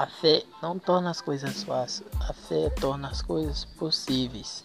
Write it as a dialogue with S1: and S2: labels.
S1: A fé não torna as coisas fáceis, a fé torna as coisas possíveis.